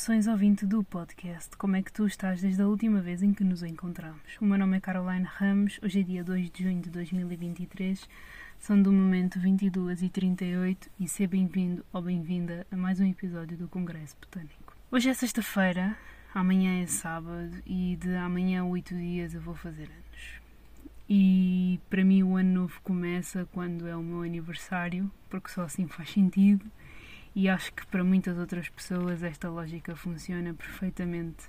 Saudações ouvinte do podcast. Como é que tu estás desde a última vez em que nos encontramos? O meu nome é Caroline Ramos. Hoje é dia 2 de junho de 2023. São do momento 22 e 38 e seja bem-vindo ou bem-vinda a mais um episódio do Congresso Botânico. Hoje é sexta-feira, amanhã é sábado e de amanhã a 8 dias eu vou fazer anos. E para mim o ano novo começa quando é o meu aniversário, porque só assim faz sentido e acho que para muitas outras pessoas esta lógica funciona perfeitamente.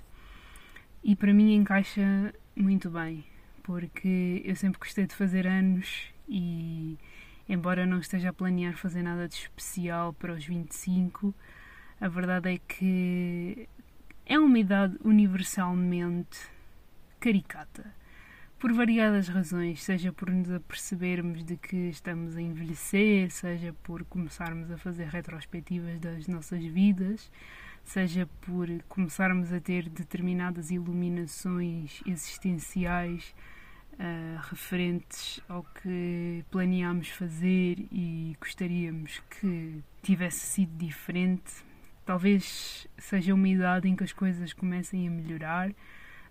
E para mim encaixa muito bem, porque eu sempre gostei de fazer anos e, embora não esteja a planear fazer nada de especial para os 25, a verdade é que é uma idade universalmente caricata por variadas razões, seja por nos apercebermos de que estamos a envelhecer, seja por começarmos a fazer retrospectivas das nossas vidas, seja por começarmos a ter determinadas iluminações existenciais uh, referentes ao que planeámos fazer e gostaríamos que tivesse sido diferente. Talvez seja uma idade em que as coisas comecem a melhorar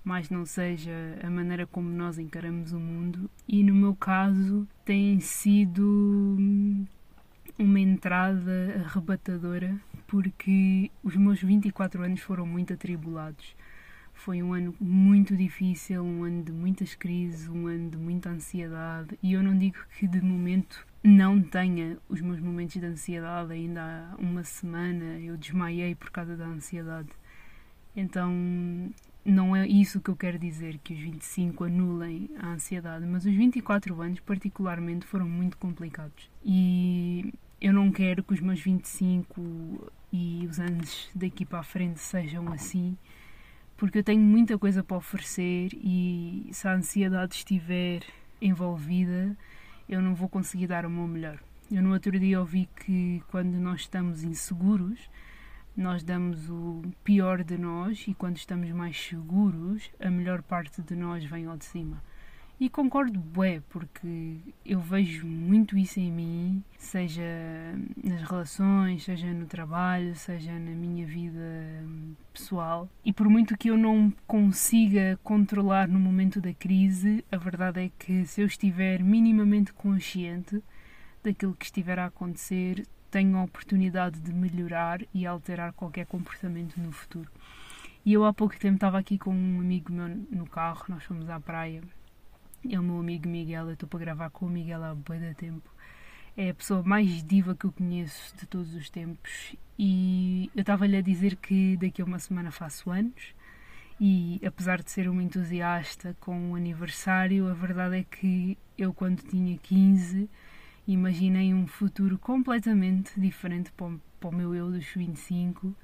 mais não seja a maneira como nós encaramos o mundo. E no meu caso, tem sido uma entrada arrebatadora porque os meus 24 anos foram muito atribulados. Foi um ano muito difícil, um ano de muitas crises, um ano de muita ansiedade. E eu não digo que de momento não tenha os meus momentos de ansiedade. Ainda há uma semana eu desmaiei por causa da ansiedade. Então não é isso que eu quero dizer, que os 25 anulem a ansiedade, mas os 24 anos, particularmente, foram muito complicados. E eu não quero que os meus 25 e os anos daqui para a frente sejam assim, porque eu tenho muita coisa para oferecer e se a ansiedade estiver envolvida, eu não vou conseguir dar o meu melhor. Eu no outro dia ouvi que quando nós estamos inseguros, nós damos o pior de nós e quando estamos mais seguros, a melhor parte de nós vem ao de cima. E concordo, bué, porque eu vejo muito isso em mim, seja nas relações, seja no trabalho, seja na minha vida pessoal. E por muito que eu não consiga controlar no momento da crise, a verdade é que se eu estiver minimamente consciente daquilo que estiver a acontecer, tenho a oportunidade de melhorar e alterar qualquer comportamento no futuro. E eu há pouco tempo estava aqui com um amigo meu no carro, nós fomos à praia. É o meu amigo Miguel, eu estou para gravar com o Miguel há bem tempo. É a pessoa mais diva que eu conheço de todos os tempos. E eu estava-lhe a dizer que daqui a uma semana faço anos. E apesar de ser uma entusiasta com o aniversário, a verdade é que eu, quando tinha 15, imaginei um futuro completamente diferente para o, meu eu dos 25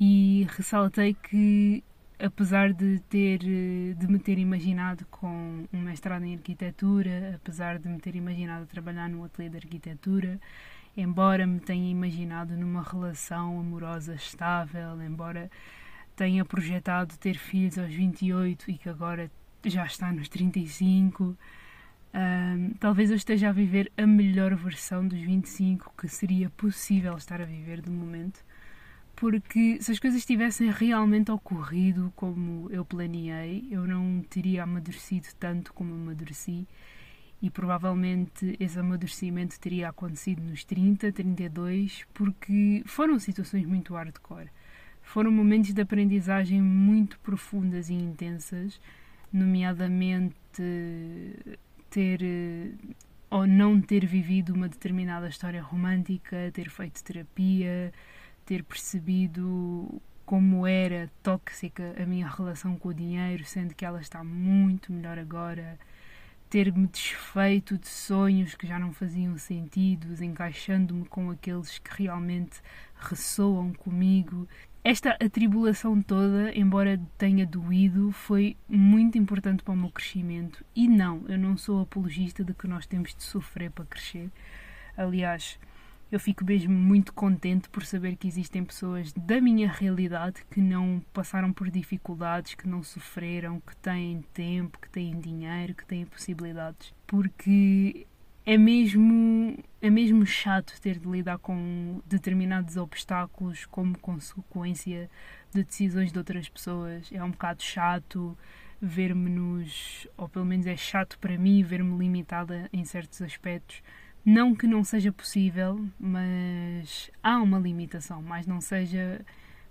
e ressaltei que apesar de ter de me ter imaginado com um mestrado em arquitetura, apesar de me ter imaginado trabalhar no ateliê de arquitetura, embora me tenha imaginado numa relação amorosa estável, embora tenha projetado ter filhos aos 28 e que agora já está nos 35, um, talvez eu esteja a viver a melhor versão dos 25 que seria possível estar a viver de momento, porque se as coisas tivessem realmente ocorrido como eu planeei, eu não teria amadurecido tanto como amadureci e provavelmente esse amadurecimento teria acontecido nos 30, 32, porque foram situações muito hardcore. Foram momentos de aprendizagem muito profundas e intensas, nomeadamente ter eh, ou não ter vivido uma determinada história romântica, ter feito terapia, ter percebido como era tóxica a minha relação com o dinheiro, sendo que ela está muito melhor agora, ter-me desfeito de sonhos que já não faziam sentido, encaixando-me com aqueles que realmente ressoam comigo esta atribulação toda, embora tenha doído, foi muito importante para o meu crescimento. E não, eu não sou apologista de que nós temos de sofrer para crescer. Aliás, eu fico mesmo muito contente por saber que existem pessoas da minha realidade que não passaram por dificuldades, que não sofreram, que têm tempo, que têm dinheiro, que têm possibilidades. Porque é mesmo, é mesmo chato ter de lidar com determinados obstáculos como consequência de decisões de outras pessoas. É um bocado chato ver-me nos. ou pelo menos é chato para mim ver-me limitada em certos aspectos. Não que não seja possível, mas há uma limitação, mas não seja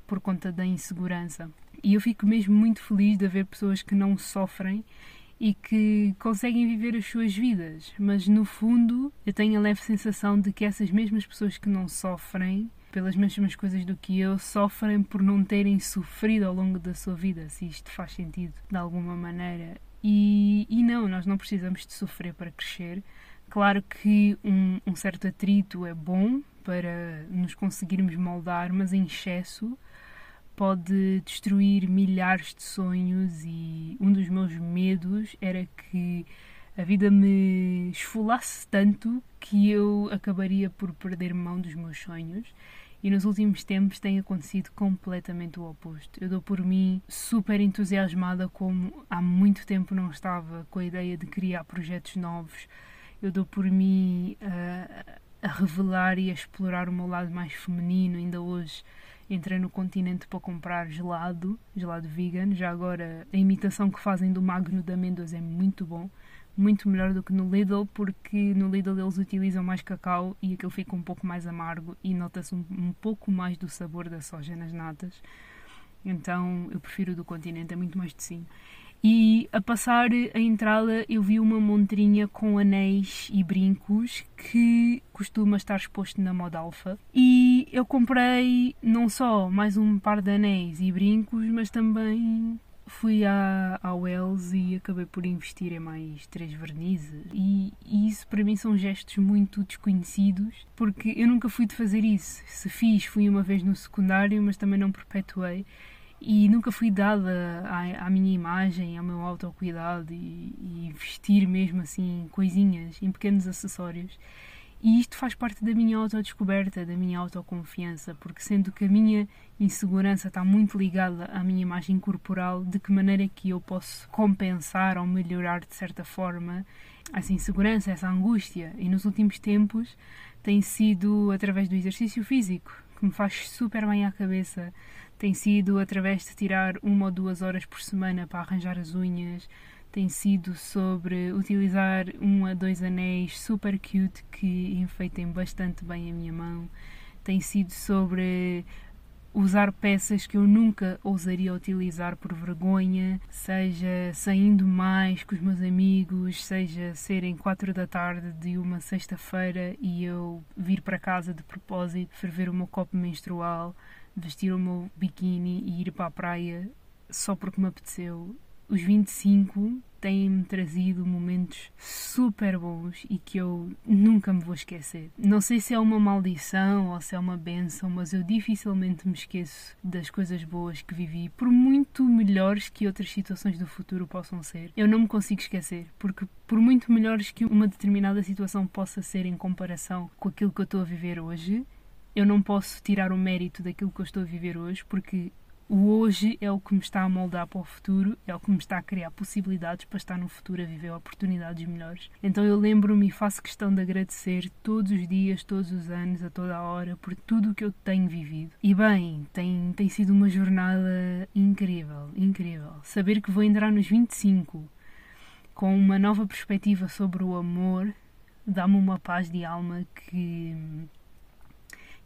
por conta da insegurança. E eu fico mesmo muito feliz de haver pessoas que não sofrem e que conseguem viver as suas vidas, mas no fundo eu tenho a leve sensação de que essas mesmas pessoas que não sofrem pelas mesmas coisas do que eu sofrem por não terem sofrido ao longo da sua vida, se isto faz sentido de alguma maneira. E, e não, nós não precisamos de sofrer para crescer. Claro que um, um certo atrito é bom para nos conseguirmos moldar, mas em excesso pode destruir milhares de sonhos e um dos meus medos era que a vida me esfolasse tanto que eu acabaria por perder mão dos meus sonhos. E nos últimos tempos tem acontecido completamente o oposto. Eu dou por mim super entusiasmada, como há muito tempo não estava, com a ideia de criar projetos novos. Eu dou por mim a, a revelar e a explorar o meu lado mais feminino. Ainda hoje entrei no continente para comprar gelado, gelado vegan. Já agora, a imitação que fazem do magno de amêndoas é muito bom. Muito melhor do que no Lidl, porque no Lidl eles utilizam mais cacau e aquilo fica um pouco mais amargo e nota-se um, um pouco mais do sabor da soja nas natas. Então eu prefiro do continente, é muito mais docinho. E a passar a entrada eu vi uma montrinha com anéis e brincos que costuma estar exposto na moda alfa. E eu comprei não só mais um par de anéis e brincos, mas também fui à, à Wells e acabei por investir em mais três vernizes. E, e, isso para mim são gestos muito desconhecidos, porque eu nunca fui de fazer isso. Se fiz, fui uma vez no secundário, mas também não perpetuei e nunca fui dada à, à, minha imagem, ao meu autocuidado e, e investir mesmo assim coisinhas, em pequenos acessórios. E isto faz parte da minha autodescoberta, da minha autoconfiança, porque sendo que a minha insegurança está muito ligada à minha imagem corporal, de que maneira é que eu posso compensar ou melhorar de certa forma essa insegurança, essa angústia? E nos últimos tempos tem sido através do exercício físico, que me faz super bem à cabeça, tem sido através de tirar uma ou duas horas por semana para arranjar as unhas, tem sido sobre utilizar um a dois anéis super cute que enfeitem bastante bem a minha mão, tem sido sobre usar peças que eu nunca ousaria utilizar por vergonha, seja saindo mais com os meus amigos, seja serem quatro da tarde de uma sexta-feira e eu vir para casa de propósito, ferver o meu copo menstrual, vestir o meu biquíni e ir para a praia só porque me apeteceu. Os 25 têm-me trazido momentos super bons e que eu nunca me vou esquecer. Não sei se é uma maldição ou se é uma benção, mas eu dificilmente me esqueço das coisas boas que vivi, por muito melhores que outras situações do futuro possam ser. Eu não me consigo esquecer, porque por muito melhores que uma determinada situação possa ser em comparação com aquilo que eu estou a viver hoje, eu não posso tirar o mérito daquilo que eu estou a viver hoje, porque o hoje é o que me está a moldar para o futuro, é o que me está a criar possibilidades para estar no futuro a viver oportunidades melhores. Então eu lembro-me e faço questão de agradecer todos os dias, todos os anos, a toda a hora, por tudo o que eu tenho vivido. E bem, tem, tem sido uma jornada incrível, incrível. Saber que vou entrar nos 25 com uma nova perspectiva sobre o amor dá-me uma paz de alma que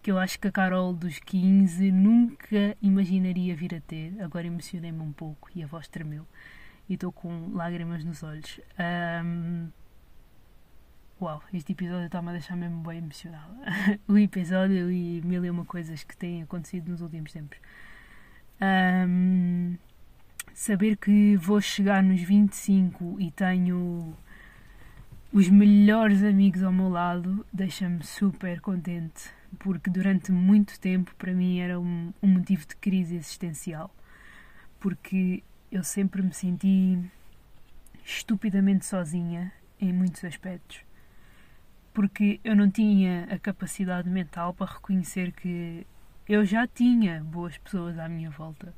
que eu acho que a Carol dos 15 nunca imaginaria vir a ter. Agora emocionei-me um pouco e a voz tremeu e estou com lágrimas nos olhos. Um... Uau, este episódio está-me a deixar mesmo bem emocionada. o episódio e mil e uma coisas que têm acontecido nos últimos tempos. Um... Saber que vou chegar nos 25 e tenho os melhores amigos ao meu lado deixa-me super contente porque durante muito tempo para mim era um, um motivo de crise existencial, porque eu sempre me senti estupidamente sozinha em muitos aspectos, porque eu não tinha a capacidade mental para reconhecer que eu já tinha boas pessoas à minha volta.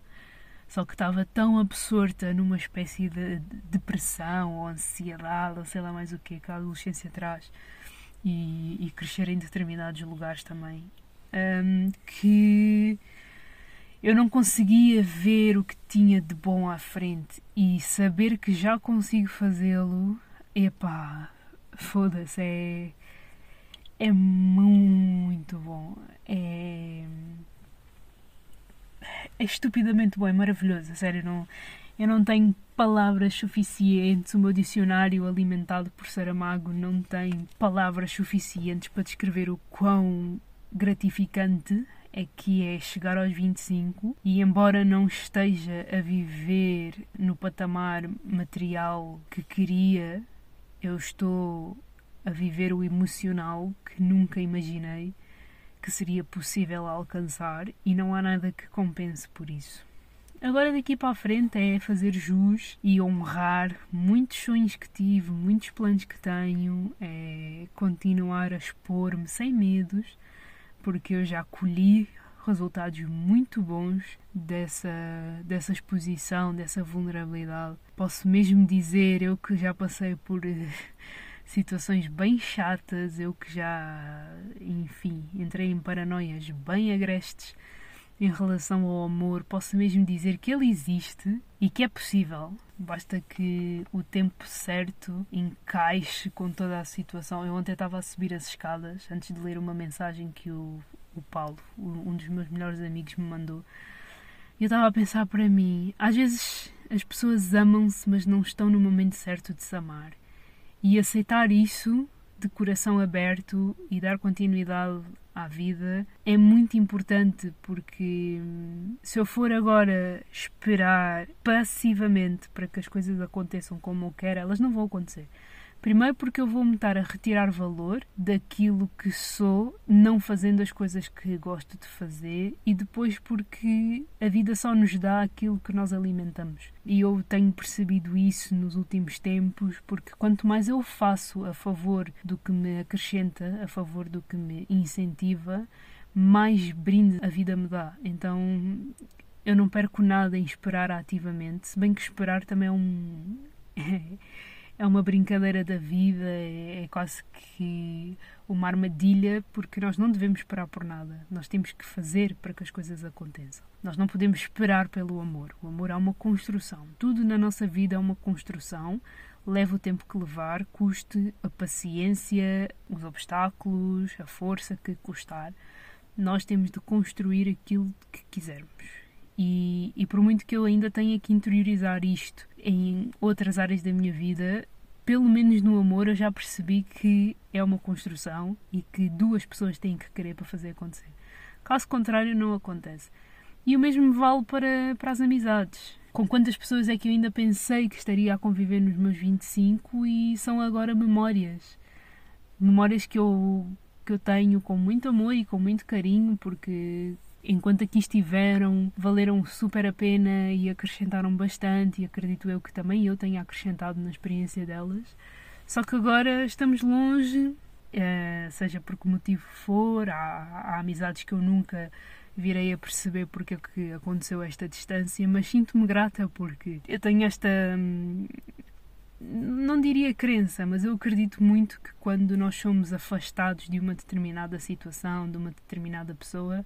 Só que estava tão absorta numa espécie de depressão ou ansiedade, ou sei lá mais o que, que a adolescência traz, e, e crescer em determinados lugares também, um, que eu não conseguia ver o que tinha de bom à frente e saber que já consigo fazê-lo, epá, foda-se, é, é muito bom. É, é estupidamente bom, é maravilhoso, sério, não, eu não tenho palavras suficientes, o meu dicionário alimentado por Saramago não tem palavras suficientes para descrever o quão gratificante é que é chegar aos 25 e embora não esteja a viver no patamar material que queria, eu estou a viver o emocional que nunca imaginei que seria possível alcançar. E não há nada que compense por isso. Agora daqui para a frente é fazer jus e honrar muitos sonhos que tive, muitos planos que tenho, é continuar a expor-me sem medos, porque eu já colhi resultados muito bons dessa, dessa exposição, dessa vulnerabilidade. Posso mesmo dizer, eu que já passei por eh, situações bem chatas, eu que já, enfim, entrei em paranoias bem agrestes em relação ao amor, posso mesmo dizer que ele existe e que é possível. Basta que o tempo certo encaixe com toda a situação. Eu ontem estava a subir as escadas antes de ler uma mensagem que o, o Paulo, um dos meus melhores amigos, me mandou. E eu estava a pensar para mim: às vezes as pessoas amam-se, mas não estão no momento certo de se amar. E aceitar isso de coração aberto e dar continuidade à vida é muito importante porque hum, se eu for agora esperar passivamente para que as coisas aconteçam como eu quero, elas não vão acontecer. Primeiro porque eu vou-me estar a retirar valor daquilo que sou, não fazendo as coisas que gosto de fazer, e depois porque a vida só nos dá aquilo que nós alimentamos. E eu tenho percebido isso nos últimos tempos, porque quanto mais eu faço a favor do que me acrescenta, a favor do que me incentiva, mais brinde a vida me dá. Então eu não perco nada em esperar ativamente, se bem que esperar também é um. é uma brincadeira da vida, é, é, quase que uma armadilha, porque nós não devemos esperar por nada. Nós temos que fazer para que as coisas aconteçam. Nós não podemos esperar pelo amor. O amor é uma construção. Tudo na nossa vida é uma construção. Leva o tempo que levar, custe a paciência, os obstáculos, a força que custar. Nós temos de construir aquilo que quisermos. E, e por muito que eu ainda tenha que interiorizar isto em outras áreas da minha vida, pelo menos no amor eu já percebi que é uma construção e que duas pessoas têm que querer para fazer acontecer. Caso contrário, não acontece. E o mesmo vale para, para as amizades. Com quantas pessoas é que eu ainda pensei que estaria a conviver nos meus 25 e são agora memórias. Memórias que eu, que eu tenho com muito amor e com muito carinho, porque enquanto aqui estiveram, valeram super a pena e acrescentaram bastante, e acredito eu que também eu tenha acrescentado na experiência delas. Só que agora estamos longe, eh, seja por que motivo for, há, há amizades que eu nunca virei a perceber porque é que aconteceu esta distância, mas sinto-me grata porque eu tenho esta. Hum, não diria crença, mas eu acredito muito que quando nós somos afastados de uma determinada situação, de uma determinada pessoa,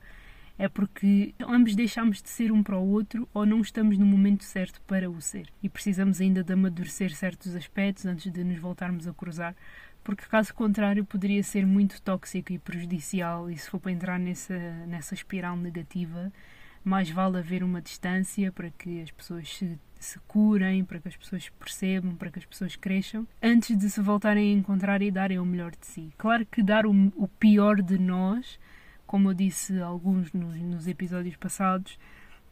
é porque ambos deixamos de ser um para o outro ou não estamos no momento certo para o ser. E precisamos ainda de amadurecer certos aspectos antes de nos voltarmos a cruzar, porque caso contrário poderia ser muito tóxico e prejudicial e se for para entrar nessa, nessa espiral negativa, mais vale haver uma distância para que as pessoas se, se curem, para que as pessoas percebam, para que as pessoas cresçam, antes de se voltarem a encontrar e darem o melhor de si. Claro que dar o, o pior de nós como eu disse alguns nos, nos episódios passados,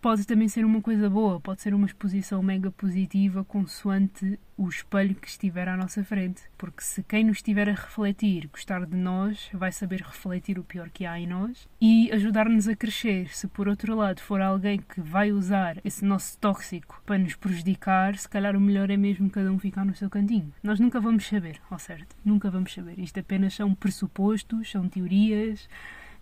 pode também ser uma coisa boa, pode ser uma exposição mega positiva consoante o espelho que estiver à nossa frente. Porque se quem nos estiver a refletir gostar de nós, vai saber refletir o pior que há em nós e ajudar-nos a crescer. Se por outro lado for alguém que vai usar esse nosso tóxico para nos prejudicar, se calhar o melhor é mesmo cada um ficar no seu cantinho. Nós nunca vamos saber, ao certo, nunca vamos saber. Isto apenas são pressupostos, são teorias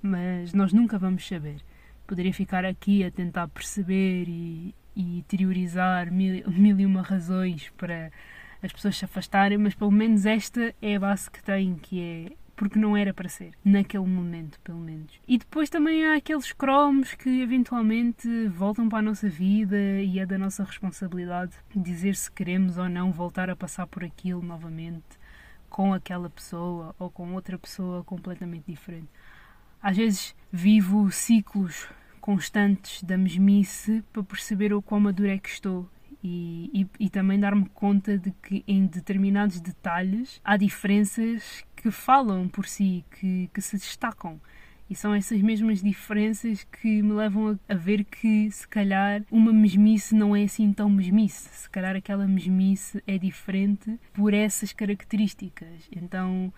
mas nós nunca vamos saber. Poderia ficar aqui a tentar perceber e, e interiorizar mil, mil e uma razões para as pessoas se afastarem, mas pelo menos esta é a base que tem, que é porque não era para ser, naquele momento, pelo menos. E depois também há aqueles cromos que eventualmente voltam para a nossa vida e é da nossa responsabilidade dizer se queremos ou não voltar a passar por aquilo novamente com aquela pessoa ou com outra pessoa completamente diferente. Às vezes vivo ciclos constantes da mesmice para perceber o quão maduro é que estou e, e, e, também dar-me conta de que em determinados detalhes há diferenças que falam por si, que, que se destacam. E são essas mesmas diferenças que me levam a, ver que, se calhar, uma mesmice não é assim tão mesmice. Se calhar aquela mesmice é diferente por essas características. Então,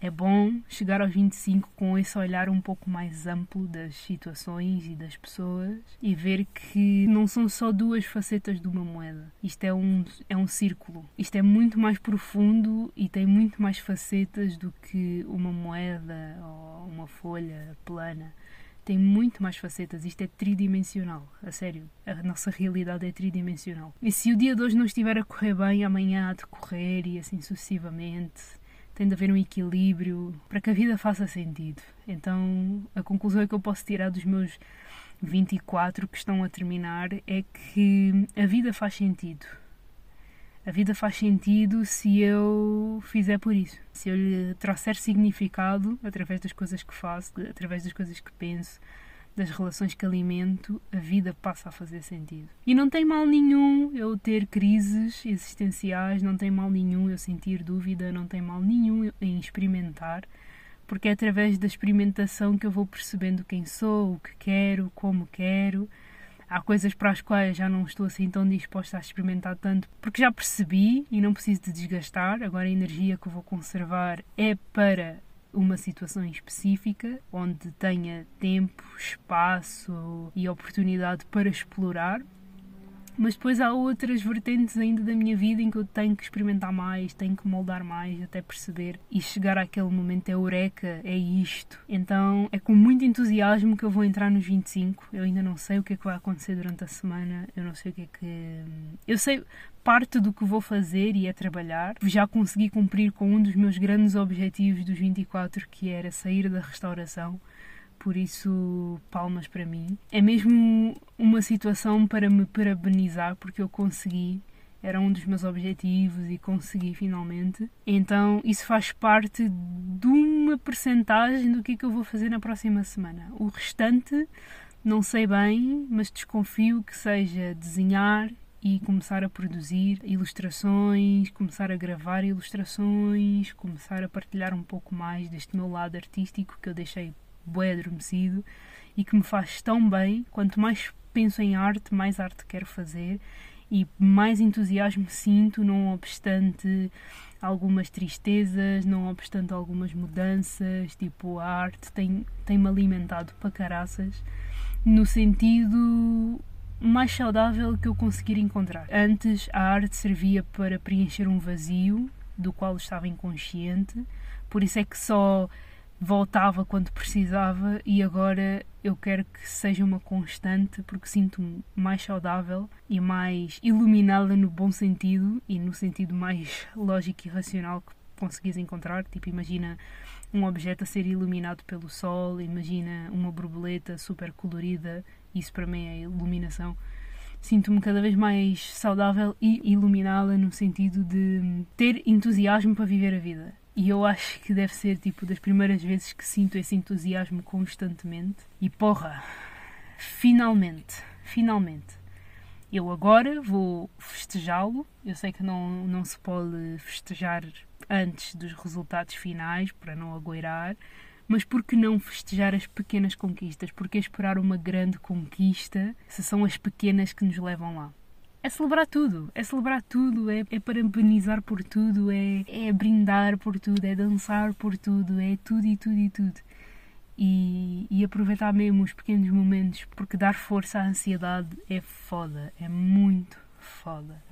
é bom chegar aos 25 com esse olhar um pouco mais amplo das situações e das pessoas e ver que não são só duas facetas de uma moeda. Isto é um, é um círculo. Isto é muito mais profundo e tem muito mais facetas do que uma moeda ou uma folha plana tem muito mais facetas. Isto é tridimensional, a sério. A nossa realidade é tridimensional. E se o dia de hoje não estiver a correr bem, amanhã há de correr e assim sucessivamente tem de haver um equilíbrio para que a vida faça sentido. Então, a conclusão que eu posso tirar dos meus 24 que estão a terminar é que a vida faz sentido. A vida faz sentido se eu fizer por isso. Se eu lhe trouxer significado através das coisas que faço, através das coisas que penso, das relações que alimento, a vida passa a fazer sentido. E não tem mal nenhum eu ter crises existenciais, não tem mal nenhum eu sentir dúvida, não tem mal nenhum em experimentar, porque é através da experimentação que eu vou percebendo quem sou, o que quero, como quero. Há coisas para as quais já não estou assim tão disposta a experimentar tanto, porque já percebi e não preciso de desgastar. Agora a energia que vou conservar é para uma situação específica onde tenha tempo, espaço e oportunidade para explorar. Mas depois há outras vertentes ainda da minha vida em que eu tenho que experimentar mais, tenho que moldar mais até perceber e chegar àquele momento é eureka, é isto. Então é com muito entusiasmo que eu vou entrar nos 25. Eu ainda não sei o que é que vai acontecer durante a semana, eu não sei o que é que. Eu sei, parte do que vou fazer e é trabalhar. Já consegui cumprir com um dos meus grandes objetivos dos 24, que era sair da restauração. Por isso, palmas para mim. É mesmo uma situação para me parabenizar, porque eu consegui. Era um dos meus objetivos e consegui finalmente. Então, isso faz parte de uma percentagem do que é que eu vou fazer na próxima semana. O restante, não sei bem, mas desconfio que seja desenhar e começar a produzir ilustrações, começar a gravar ilustrações, começar a partilhar um pouco mais deste meu lado artístico que eu deixei bué adormecido e que me faz tão bem. Quanto mais penso em arte, mais arte quero fazer e mais entusiasmo sinto, não obstante algumas tristezas, não obstante algumas mudanças. Tipo, a arte tem-me tem alimentado para caraças no sentido mais saudável que eu conseguir encontrar. Antes, a arte servia para preencher um vazio do qual estava inconsciente, por isso é que só voltava quando precisava e agora eu quero que seja uma constante porque sinto-me mais saudável e mais iluminada no bom sentido e no sentido mais lógico e racional que conseguis encontrar. Tipo, imagina um objeto a ser iluminado pelo sol, imagina uma borboleta super colorida isso para mim é iluminação. Sinto-me cada vez mais saudável e iluminada no sentido de ter entusiasmo para viver a vida. E eu acho que deve ser tipo das primeiras vezes que sinto esse entusiasmo constantemente. E porra, finalmente, finalmente, eu agora vou festejá-lo. Eu sei que não, não se pode festejar antes dos resultados finais para não agoirar, mas por que não festejar as pequenas conquistas? Por que esperar uma grande conquista se são as pequenas que nos levam lá? É celebrar tudo, é celebrar tudo, é, é parabenizar por tudo, é, é brindar por tudo, é dançar por tudo, é tudo e tudo e tudo. E, e, aproveitar mesmo os pequenos momentos, porque dar força à ansiedade é foda, é muito foda.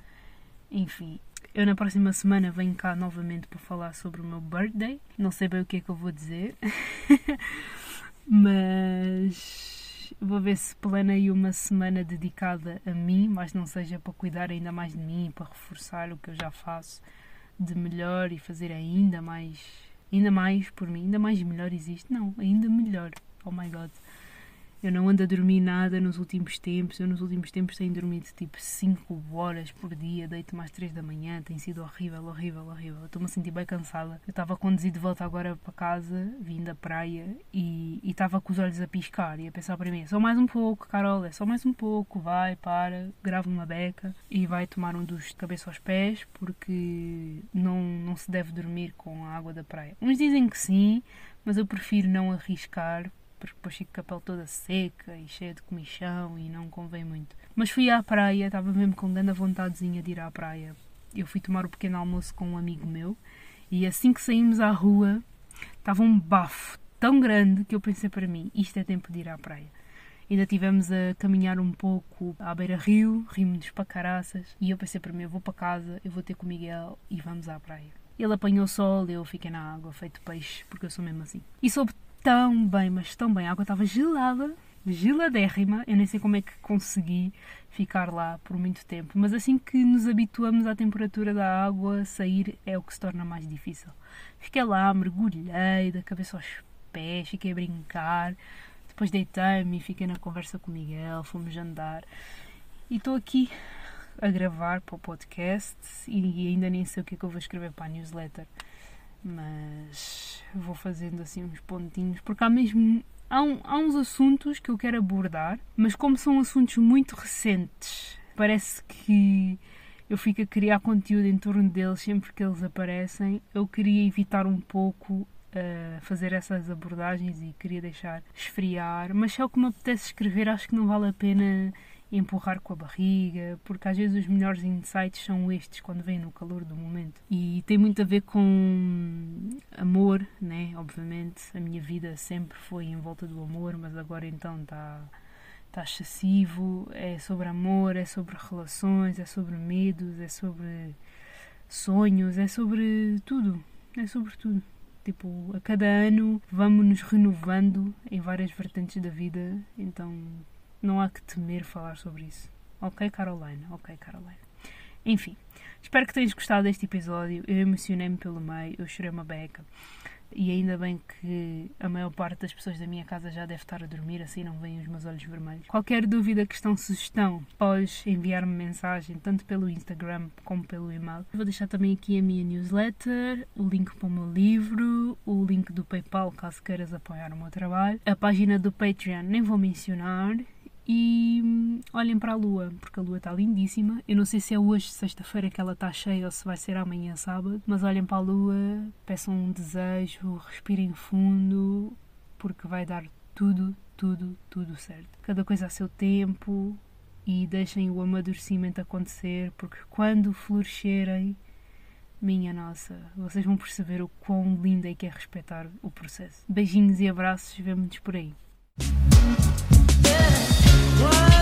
Enfim, eu na próxima semana venho cá novamente para falar sobre o meu birthday. Não sei bem o que é que eu vou dizer, mas vou ver se planei uma semana dedicada a mim, mas não seja para cuidar ainda mais de mim, para reforçar o que eu já faço de melhor e fazer ainda mais, ainda mais por mim, ainda mais melhor existe, não, ainda melhor. Oh my god. Eu não ando a dormir nada nos últimos tempos. Eu nos últimos tempos tenho dormido tipo 5 horas por dia, deito mais 3 da manhã. Tem sido horrível, horrível, horrível. Estou-me a sentir bem cansada. Eu estava a conduzir de volta agora para casa, vim da praia e estava com os olhos a piscar e a pensar para mim: é só mais um pouco, Carol, é só mais um pouco. Vai, para, grava uma beca e vai tomar um duche de cabeça aos pés porque não, não se deve dormir com a água da praia. Uns dizem que sim, mas eu prefiro não arriscar porque depois fico com a pele toda seca e cheia de comichão e não convém muito. Mas fui à praia, estava mesmo com grande vontadezinha de ir à praia. Eu fui tomar o pequeno almoço com um amigo meu e assim que saímos à rua estava um bafo tão grande que eu pensei para mim, isto é tempo de ir à praia. Ainda tivemos a caminhar um pouco à beira-rio, rimos para caraças, e eu pensei para mim, eu vou para casa, eu vou ter com o Miguel e vamos à praia. Ele apanhou sol, eu fiquei na água, feito peixe, porque eu sou mesmo assim. E soube tão bem, mas tão bem. A água estava gelada, geladérrima. Eu nem sei como é que consegui ficar lá por muito tempo. Mas assim que nos habituamos à temperatura da água, sair é o que se torna mais difícil. Fiquei lá, mergulhei da cabeça aos pés, fiquei a brincar. Depois deitei-me e fiquei na conversa com o Miguel, fomos andar. E estou aqui a gravar para o podcast e ainda nem sei o que é que eu vou escrever para a newsletter mas vou fazendo assim uns pontinhos, porque há mesmo. Há, um, há uns assuntos que eu quero abordar, mas como são assuntos muito recentes, parece que eu fico a criar conteúdo em torno deles sempre que eles aparecem. Eu queria evitar um pouco uh, fazer essas abordagens e queria deixar esfriar, mas se é que me apetece escrever, acho que não vale a pena empurrar com a barriga, porque às vezes os melhores insights são estes quando vêm no calor do momento. E tem muito a ver com amor, né? Obviamente, a minha vida sempre foi em volta do amor, mas agora então está tá excessivo. É sobre amor, é sobre relações, é sobre medos, é sobre sonhos, é sobre tudo. É sobre tudo. Tipo, a cada ano vamos nos renovando em várias vertentes da vida, então não há que temer falar sobre isso. Ok, Caroline? Ok, Caroline. Enfim, espero que tenhas gostado deste episódio. Eu emocionei-me pelo meio, eu chorei uma beca. E ainda bem que a maior parte das pessoas da minha casa já deve estar a dormir, assim não veem os meus olhos vermelhos. Qualquer dúvida, questão, sugestão, podes enviar-me mensagem, tanto pelo Instagram como pelo e-mail. Vou deixar também aqui a minha newsletter, o link para o meu livro, o link do PayPal, caso queiras apoiar o meu trabalho. A página do Patreon nem vou mencionar e hum, olhem para a lua, porque a lua está lindíssima. Eu não sei se é hoje, sexta-feira, que ela está cheia ou se vai ser amanhã, sábado, mas olhem para a lua, peçam um desejo, respirem fundo, porque vai dar tudo, tudo, tudo certo. Cada coisa a seu tempo e deixem o amadurecimento acontecer, porque quando florescerem, minha nossa, vocês vão perceber o quão lindo é que é respeitar o processo. Beijinhos e abraços, vemo-nos por aí. Whoa.